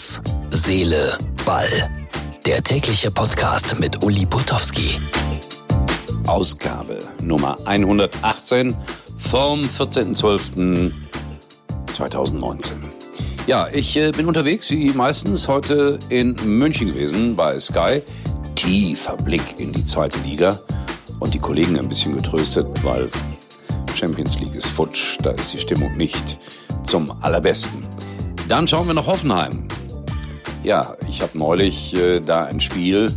Herz, Seele, Ball. Der tägliche Podcast mit Uli Putowski. Ausgabe Nummer 118 vom 14.12.2019. Ja, ich äh, bin unterwegs wie meistens heute in München gewesen bei Sky. Tiefer Blick in die zweite Liga und die Kollegen ein bisschen getröstet, weil Champions League ist futsch, da ist die Stimmung nicht zum allerbesten. Dann schauen wir nach Hoffenheim. Ja, ich habe neulich äh, da ein Spiel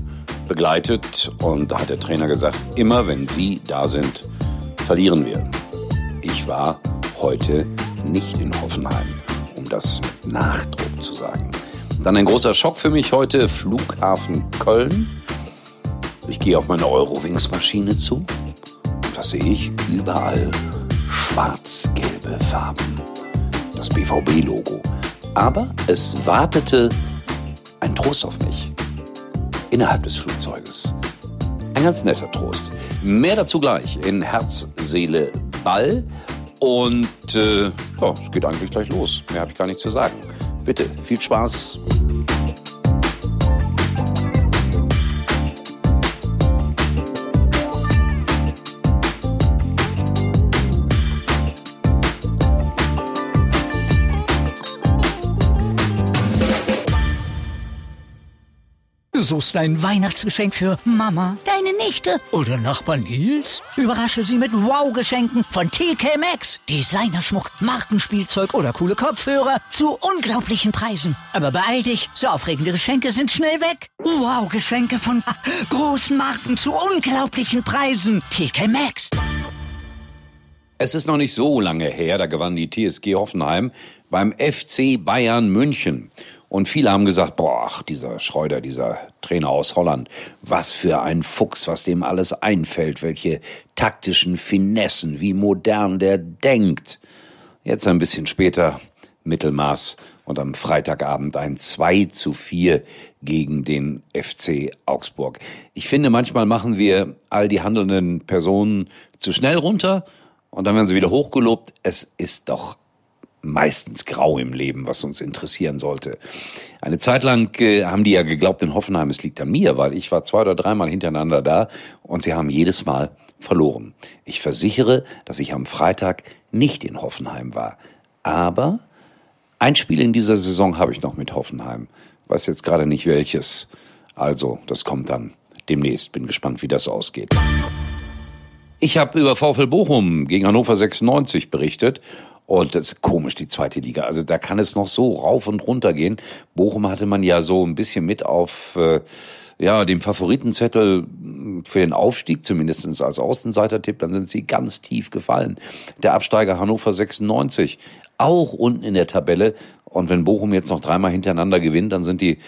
begleitet und da hat der Trainer gesagt, immer wenn Sie da sind, verlieren wir. Ich war heute nicht in Hoffenheim, um das mit Nachdruck zu sagen. Dann ein großer Schock für mich heute, Flughafen Köln. Ich gehe auf meine Eurowings-Maschine zu. Und was sehe ich? Überall schwarz-gelbe Farben. Das BVB-Logo. Aber es wartete ein Trost auf mich. Innerhalb des Flugzeuges. Ein ganz netter Trost. Mehr dazu gleich in Herz, Seele, Ball. Und äh, ja, es geht eigentlich gleich los. Mehr habe ich gar nicht zu sagen. Bitte, viel Spaß. Suchst ein Weihnachtsgeschenk für Mama, deine Nichte oder Nachbar Nils? Überrasche sie mit Wow-Geschenken von TK Maxx. Designerschmuck, Markenspielzeug oder coole Kopfhörer zu unglaublichen Preisen. Aber beeil dich, so aufregende Geschenke sind schnell weg. Wow-Geschenke von großen Marken zu unglaublichen Preisen. TK Maxx. Es ist noch nicht so lange her, da gewann die TSG Hoffenheim beim FC Bayern München. Und viele haben gesagt, boah, dieser Schreuder, dieser Trainer aus Holland, was für ein Fuchs, was dem alles einfällt, welche taktischen Finessen, wie modern der denkt. Jetzt ein bisschen später Mittelmaß und am Freitagabend ein 2 zu 4 gegen den FC Augsburg. Ich finde, manchmal machen wir all die handelnden Personen zu schnell runter und dann werden sie wieder hochgelobt. Es ist doch meistens grau im Leben, was uns interessieren sollte. Eine Zeit lang äh, haben die ja geglaubt in Hoffenheim, es liegt an mir, weil ich war zwei oder dreimal hintereinander da und sie haben jedes Mal verloren. Ich versichere, dass ich am Freitag nicht in Hoffenheim war. Aber ein Spiel in dieser Saison habe ich noch mit Hoffenheim. Weiß jetzt gerade nicht welches. Also, das kommt dann demnächst. Bin gespannt, wie das ausgeht. Ich habe über VfL Bochum gegen Hannover 96 berichtet und das ist komisch, die zweite Liga. Also da kann es noch so rauf und runter gehen. Bochum hatte man ja so ein bisschen mit auf äh, ja, dem Favoritenzettel für den Aufstieg, zumindestens als Außenseiter-Tipp. Dann sind sie ganz tief gefallen. Der Absteiger Hannover 96, auch unten in der Tabelle. Und wenn Bochum jetzt noch dreimal hintereinander gewinnt, dann sind die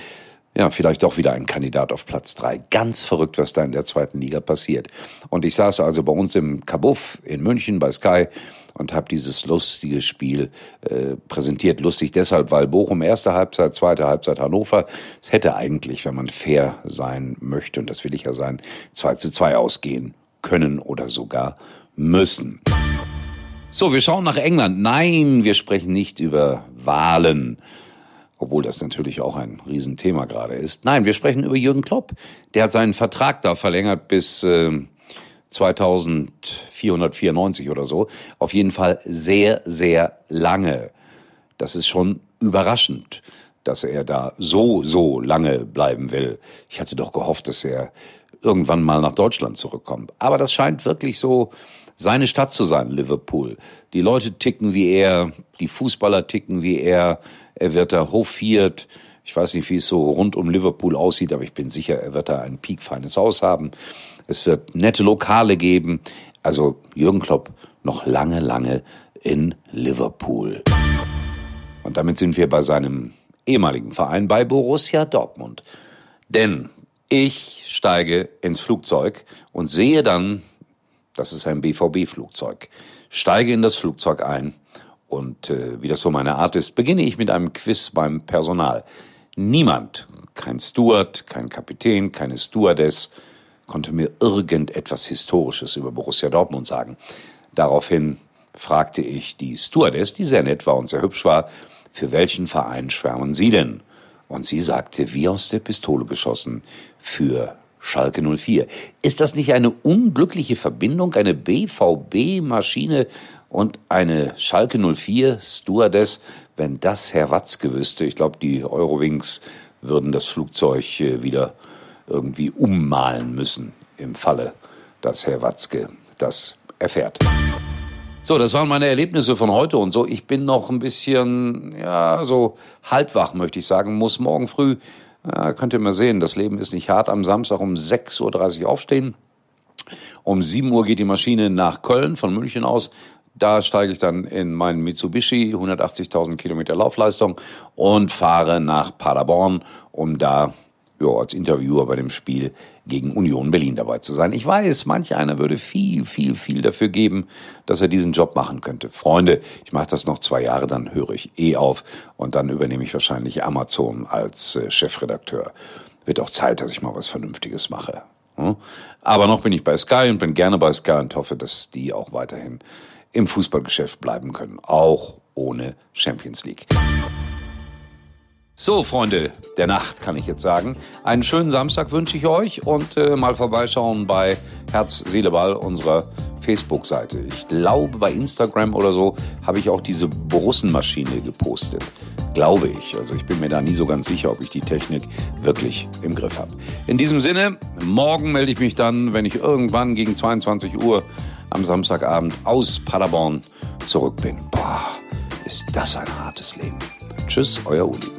ja, vielleicht doch wieder ein Kandidat auf Platz drei. Ganz verrückt, was da in der zweiten Liga passiert. Und ich saß also bei uns im Kabuff in München bei Sky und habe dieses lustige Spiel äh, präsentiert. Lustig deshalb, weil Bochum erste Halbzeit, zweite Halbzeit Hannover. Es hätte eigentlich, wenn man fair sein möchte, und das will ich ja sein, 2 zu 2 ausgehen können oder sogar müssen. So, wir schauen nach England. Nein, wir sprechen nicht über Wahlen obwohl das natürlich auch ein Riesenthema gerade ist. Nein, wir sprechen über Jürgen Klopp. Der hat seinen Vertrag da verlängert bis äh, 2494 oder so. Auf jeden Fall sehr, sehr lange. Das ist schon überraschend, dass er da so, so lange bleiben will. Ich hatte doch gehofft, dass er irgendwann mal nach Deutschland zurückkommt. Aber das scheint wirklich so seine Stadt zu sein, Liverpool. Die Leute ticken wie er, die Fußballer ticken wie er, er wird da hofiert. Ich weiß nicht, wie es so rund um Liverpool aussieht, aber ich bin sicher, er wird da ein piekfeines Haus haben. Es wird nette Lokale geben. Also Jürgen Klopp noch lange, lange in Liverpool. Und damit sind wir bei seinem ehemaligen Verein bei Borussia Dortmund. Denn ich steige ins Flugzeug und sehe dann, das ist ein BVB-Flugzeug, steige in das Flugzeug ein und äh, wie das so meine Art ist, beginne ich mit einem Quiz beim Personal. Niemand, kein Steward, kein Kapitän, keine Stewardess, konnte mir irgendetwas Historisches über Borussia Dortmund sagen. Daraufhin fragte ich die Stewardess, die sehr nett war und sehr hübsch war, für welchen Verein schwärmen Sie denn? Und sie sagte, wie aus der Pistole geschossen, für Schalke 04. Ist das nicht eine unglückliche Verbindung, eine BVB-Maschine und eine Schalke 04 Stewardess, wenn das Herr Watzke wüsste? Ich glaube, die Eurowings würden das Flugzeug äh, wieder irgendwie ummalen müssen im Falle, dass Herr Watzke das erfährt. So, das waren meine Erlebnisse von heute und so. Ich bin noch ein bisschen, ja, so halbwach, möchte ich sagen. Muss morgen früh, ja, könnt ihr mal sehen, das Leben ist nicht hart. Am Samstag um 6.30 Uhr aufstehen. Um 7 Uhr geht die Maschine nach Köln von München aus. Da steige ich dann in meinen Mitsubishi, 180.000 Kilometer Laufleistung und fahre nach Paderborn, um da ja, als Interviewer bei dem Spiel gegen Union Berlin dabei zu sein. Ich weiß, manch einer würde viel, viel, viel dafür geben, dass er diesen Job machen könnte. Freunde, ich mache das noch zwei Jahre, dann höre ich eh auf und dann übernehme ich wahrscheinlich Amazon als äh, Chefredakteur. Wird auch Zeit, dass ich mal was Vernünftiges mache. Hm? Aber noch bin ich bei Sky und bin gerne bei Sky und hoffe, dass die auch weiterhin im Fußballgeschäft bleiben können, auch ohne Champions League. So, Freunde der Nacht, kann ich jetzt sagen. Einen schönen Samstag wünsche ich euch und äh, mal vorbeischauen bei Herz, Seele, Ball, unserer Facebook-Seite. Ich glaube, bei Instagram oder so habe ich auch diese Borussenmaschine gepostet. Glaube ich. Also ich bin mir da nie so ganz sicher, ob ich die Technik wirklich im Griff habe. In diesem Sinne, morgen melde ich mich dann, wenn ich irgendwann gegen 22 Uhr am Samstagabend aus Paderborn zurück bin. Boah, ist das ein hartes Leben. Tschüss, euer Uli.